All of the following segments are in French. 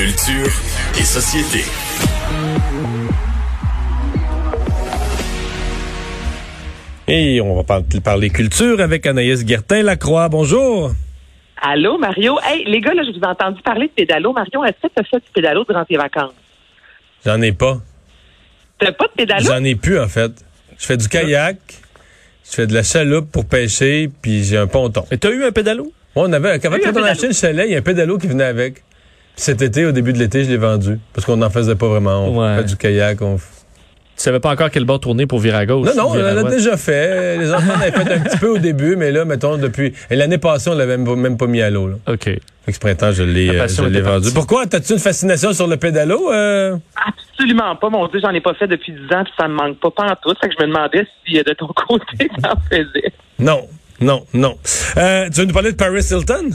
Culture et société. Et on va par- parler culture avec Anaïs Guertin-Lacroix. Bonjour. Allô, Mario? Hey, les gars, là, je vous ai entendu parler de pédalo. Mario, est-ce que tu as fait du pédalo durant tes vacances? J'en ai pas. T'as pas de pédalo? J'en ai plus, en fait. Je fais du kayak, je fais de la chaloupe pour pêcher, puis j'ai un ponton. Et t'as eu un pédalo? On avait, quand, on pédalo? a acheté le chalet, il y a un pédalo qui venait avec. Cet été, au début de l'été, je l'ai vendu. Parce qu'on n'en faisait pas vraiment. On Ouais. fait du kayak. On... Tu savais pas encore quel bord tourner pour virer à gauche. Non, non, on l'a déjà fait. Les enfants l'avaient fait un petit peu au début, mais là, mettons, depuis. Et l'année passée, on l'avait même, pas- même pas mis à l'eau. OK. Fait que ce printemps, je l'ai, La euh, vendu. partie. Pourquoi? T'as-tu une fascination sur le pédalo? Euh? Absolument pas. Mon Dieu, j'en ai pas fait depuis 10 ans, puis ça me manque pas, pas en tout. Fait que je me demandais si euh, de ton côté, t'en faisais. Non, non, non. Euh, tu veux nous parler de Paris Hilton?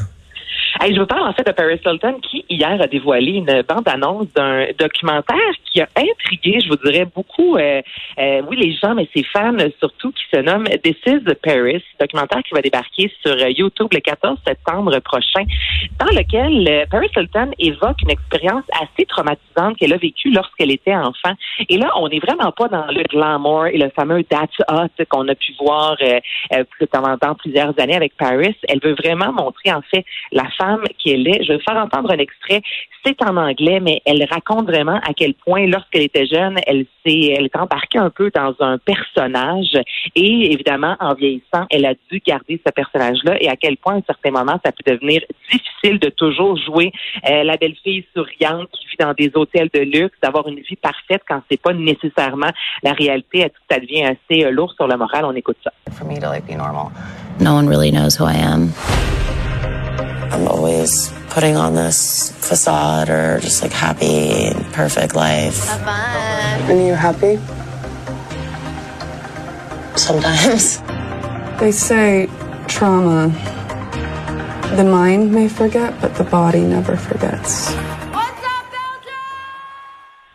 Hey, je vous parle en fait de Paris Hilton qui, hier, a dévoilé une bande-annonce d'un documentaire qui a intrigué, je vous dirais, beaucoup, euh, euh, oui, les gens, mais ses fans surtout, qui se nomme This is Paris, documentaire qui va débarquer sur YouTube le 14 septembre prochain, dans lequel euh, Paris Hilton évoque une expérience assez traumatisante qu'elle a vécue lorsqu'elle était enfant. Et là, on n'est vraiment pas dans le glamour et le fameux That's Hot qu'on a pu voir euh, euh, pendant plusieurs années avec Paris. Elle veut vraiment montrer, en fait, la femme qu'elle est. Je vais faire entendre un extrait. C'est en anglais, mais elle raconte vraiment à quel point, lorsqu'elle était jeune, elle s'est, elle embarquée un peu dans un personnage. Et évidemment, en vieillissant, elle a dû garder ce personnage-là et à quel point, à un certain moment, ça peut devenir difficile de toujours jouer euh, la belle fille souriante qui vit dans des hôtels de luxe, d'avoir une vie parfaite quand c'est pas nécessairement la réalité. Ça devient assez euh, lourd sur le moral? On écoute ça. for me to like normal. No one really knows who I am. I'm putting on this facade or just like happy, perfect life. Have fun. And you're happy? Sometimes. They say trauma. The mind may forget, but the body never forgets.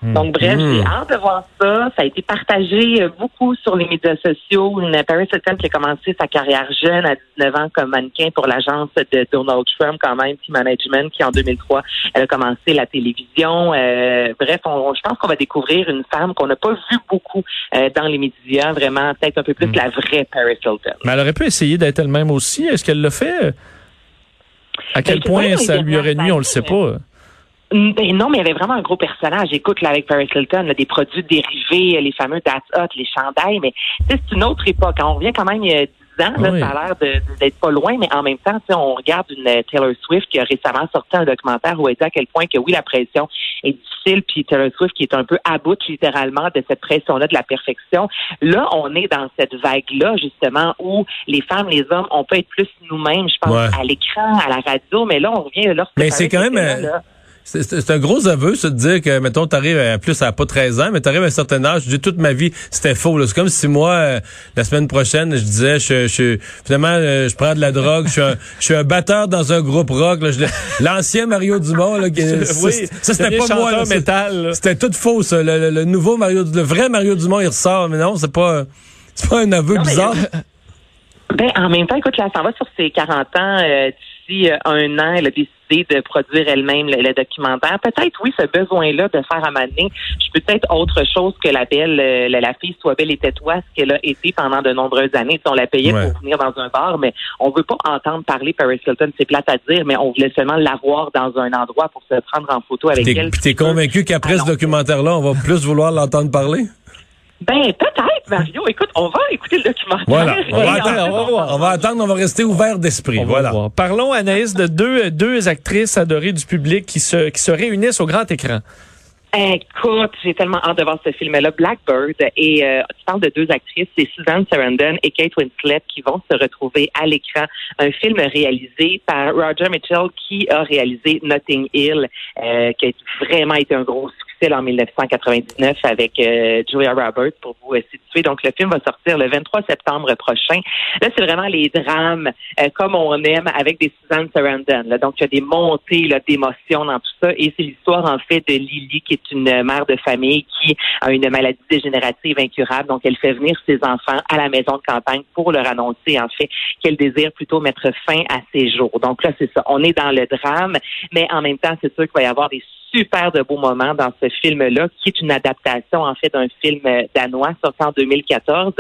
Donc, bref, j'ai hâte de voir ça. Ça a été partagé euh, beaucoup sur les médias sociaux. Une Paris Hilton qui a commencé sa carrière jeune à 19 ans comme mannequin pour l'agence de Donald Trump, quand même, Team Management, qui en 2003, elle a commencé la télévision. Euh, bref, on, je pense qu'on va découvrir une femme qu'on n'a pas vue beaucoup euh, dans les médias, vraiment, peut-être un peu plus la vraie Paris Hilton. Mais elle aurait pu essayer d'être elle-même aussi. Est-ce qu'elle l'a fait? À quel je sais point ça lui aurait nuit, on le sait pas. Ben non, mais il y avait vraiment un gros personnage. Écoute, là, avec Paris Hilton, là, des produits dérivés, les fameux That's Hot, les chandails, mais c'est une autre époque. On revient quand même il y a 10 ans, là, Oui. ça a l'air d'être pas loin, mais en même temps, on regarde une euh, Taylor Swift qui a récemment sorti un documentaire où elle dit à quel point que oui, la pression est difficile, puis Taylor Swift qui est un peu à bout littéralement de cette pression-là de la perfection. Là, on est dans cette vague-là, justement, où les femmes, les hommes, on peut être plus nous-mêmes, je pense, Ouais. à l'écran, à la radio, mais là, on revient lorsque Mais c'est quand même, là, euh, là. C'est c'est- c'est un gros aveu, ça, de dire que, mettons, t'arrives à plus à pas 13 ans, mais t'arrives à un certain âge, je dis toute ma vie, c'était faux. là. C'est comme si moi, euh, la semaine prochaine, je disais, je, je, finalement, euh, je prends de la drogue, je suis un, je suis un batteur dans un groupe rock. L'ancien Mario Dumont, là, qui, ça, ça, c'était pas moi. C'était tout faux, ça. Le, le- le nouveau Mario, le vrai Mario Dumont, il ressort. Mais non, c'est pas, c'est pas un aveu Non, mais- bizarre. Ben, en même temps, écoute, là, s'en va sur ses 40 ans. euh, D'ici euh, un an, elle a décidé de produire elle-même le, le documentaire. Peut-être, oui, ce besoin-là de faire à Mané, je peux peut-être autre chose que la belle, euh, la, la fille soit belle et tais-toi, ce qu'elle a été pendant de nombreuses années. Sais, on la payait Ouais. pour venir dans un bar, mais on veut pas entendre parler Paris Hilton. C'est plate à dire, mais on voulait seulement la voir dans un endroit pour se prendre en photo avec elle. Puis t'es convaincu qu'après ce documentaire-là, on va plus vouloir l'entendre parler? Ben, peut-être, Mario. Écoute, on va écouter le documentaire. Voilà. On va, attendre, on va voir. On va attendre, on va rester ouvert d'esprit. Voilà. voir. Parlons, Anaïs, de deux, deux actrices adorées du public qui se, qui se réunissent au grand écran. Écoute, j'ai tellement hâte de voir ce film-là, Blackbird. Et euh, tu parles de deux actrices, c'est Susan Sarandon et Kate Winslet qui vont se retrouver à l'écran. Un film réalisé par Roger Mitchell qui a réalisé Notting Hill, euh, qui a vraiment été un gros succès en 1999 avec euh, Julia Roberts pour vous euh, situer. Donc le film va sortir le 23 septembre prochain. Là, c'est vraiment les drames euh, comme on aime avec des Susan Sarandon. Là. Donc il y a des montées d'émotions dans tout ça. Et c'est l'histoire en fait de Lily qui est une mère de famille qui a une maladie dégénérative incurable. Donc elle fait venir ses enfants à la maison de campagne pour leur annoncer en fait qu'elle désire plutôt mettre fin à ses jours. Donc là, c'est ça. On est dans le drame, mais en même temps, c'est sûr qu'il va y avoir des super de beaux moments dans ce film-là, qui est une adaptation en fait d'un film euh, danois sorti en 2014.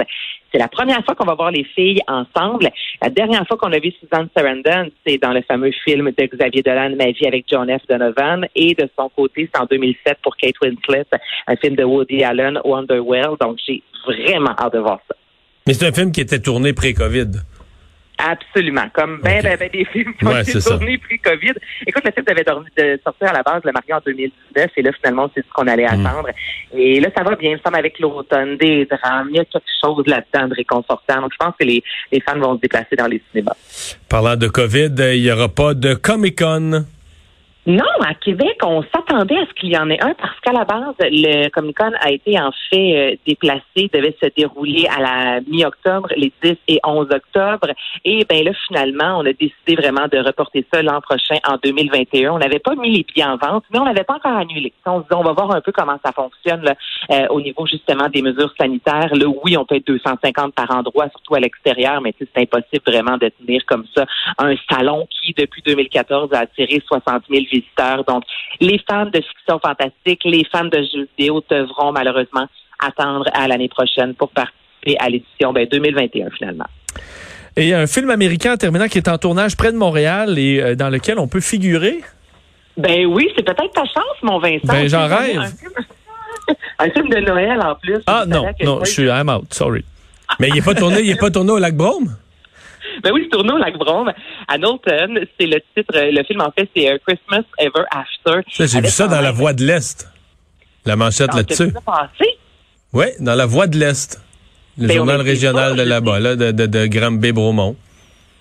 C'est la première fois qu'on va voir les filles ensemble. La dernière fois qu'on a vu Susan Sarandon, c'est dans le fameux film de Xavier Dolan, Ma vie avec John F. Donovan. Et de son côté, c'est en 2007 pour Kate Winslet, un film de Woody Allen, Wonderwell. Donc, j'ai vraiment hâte de voir ça. Mais c'est un film qui était tourné pré-COVID. Absolument. Comme ben, ben, ben, des films qui ont Ouais, été ça. tournés pré-COVID. Écoute, le film devait dormi- de sortir à la base le marié en 2019 et là, finalement, c'est ce qu'on allait Mm. attendre. Et là, ça va bien. Semble avec l'automne, des drames. Il y a quelque chose là-dedans de réconfortant. Donc, je pense que les, les fans vont se déplacer dans les cinémas. Parlant de COVID, euh, il n'y aura pas de Comic-Con. Non, à Québec, on s'attendait à ce qu'il y en ait un parce qu'à la base, le Comic Con a été en fait euh, déplacé, devait se dérouler à la mi-octobre, les 10 et 11 octobre. Et ben là, finalement, on a décidé vraiment de reporter ça l'an prochain en 2021. On n'avait pas mis les pieds en vente, mais on n'avait pas encore annulé. On se dit, on va voir un peu comment ça fonctionne là, euh, au niveau justement des mesures sanitaires. Là, oui, on peut être 250 par endroit, surtout à l'extérieur, mais c'est impossible vraiment de tenir comme ça un salon qui, depuis 2014, a attiré 60 000 visiteurs. Donc, les fans de fiction fantastique, les fans de jeux vidéo devront malheureusement attendre à l'année prochaine pour participer à l'édition ben, 2021 finalement. Et il y a un film américain en terminant qui est en tournage près de Montréal et euh, dans lequel on peut figurer? Ben oui, c'est peut-être ta chance, mon Vincent. Ben, j'en rêve. Un film, un film de Noël en plus. Ah non, non, je suis I'm out, sorry. Mais il n'est pas tourné, il est pas tourné au Lac Brome? Ben oui, au Lac Brome. À Knowlton, c'est le titre, le film en fait, c'est euh, Christmas Ever After. J'ai vu ça dans la Voie de l'Est. La manchette Ah, là-dessus. Oui, dans la Voie de l'Est. Le Ben, journal régional pas, de là-bas, là, de, de, de Granby-Bromont.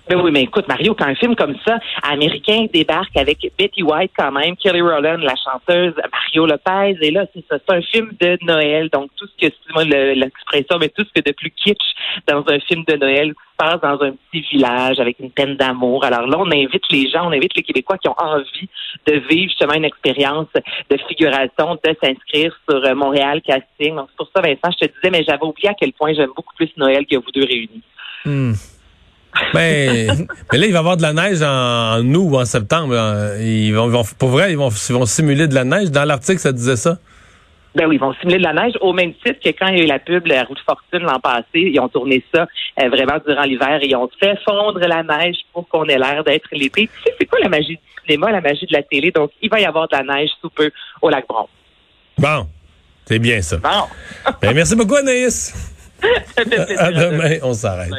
Ben oui, mais écoute, Mario, quand un film comme ça, américain, débarque avec Betty White quand même, Kelly Rowland, la chanteuse, Mario Lopez, et là, c'est ça, c'est un film de Noël, donc tout ce que, excuse-moi le- l'expression, mais tout ce que de plus kitsch dans un film de Noël passe dans un petit village avec une peine d'amour. Alors là, on invite les gens, on invite les Québécois qui ont envie de vivre justement une expérience de figuration, de s'inscrire sur euh, Montréal Casting. Donc c'est pour ça, Vincent, je te disais, mais j'avais oublié à quel point j'aime beaucoup plus Noël que vous deux réunis. Hmm. Ben, mais là, il va y avoir de la neige en, en août ou en septembre. là. Ils vont, ils vont- pour vrai, ils vont, ils vont simuler de la neige. Dans l'article, ça disait ça. Ben oui, ils vont simuler de la neige au même titre que quand il y a eu la pub La Route Fortune l'an passé. Ils ont tourné ça euh, vraiment durant l'hiver et ils ont fait fondre la neige pour qu'on ait l'air d'être l'été. Tu sais, c'est quoi la magie du cinéma, la magie de la télé? Donc, il va y avoir de la neige sous peu au lac Bron. Bon, c'est bien ça. Bon. Ben, merci beaucoup, Anaïs. Ça fait plaisir À à demain, on s'arrête.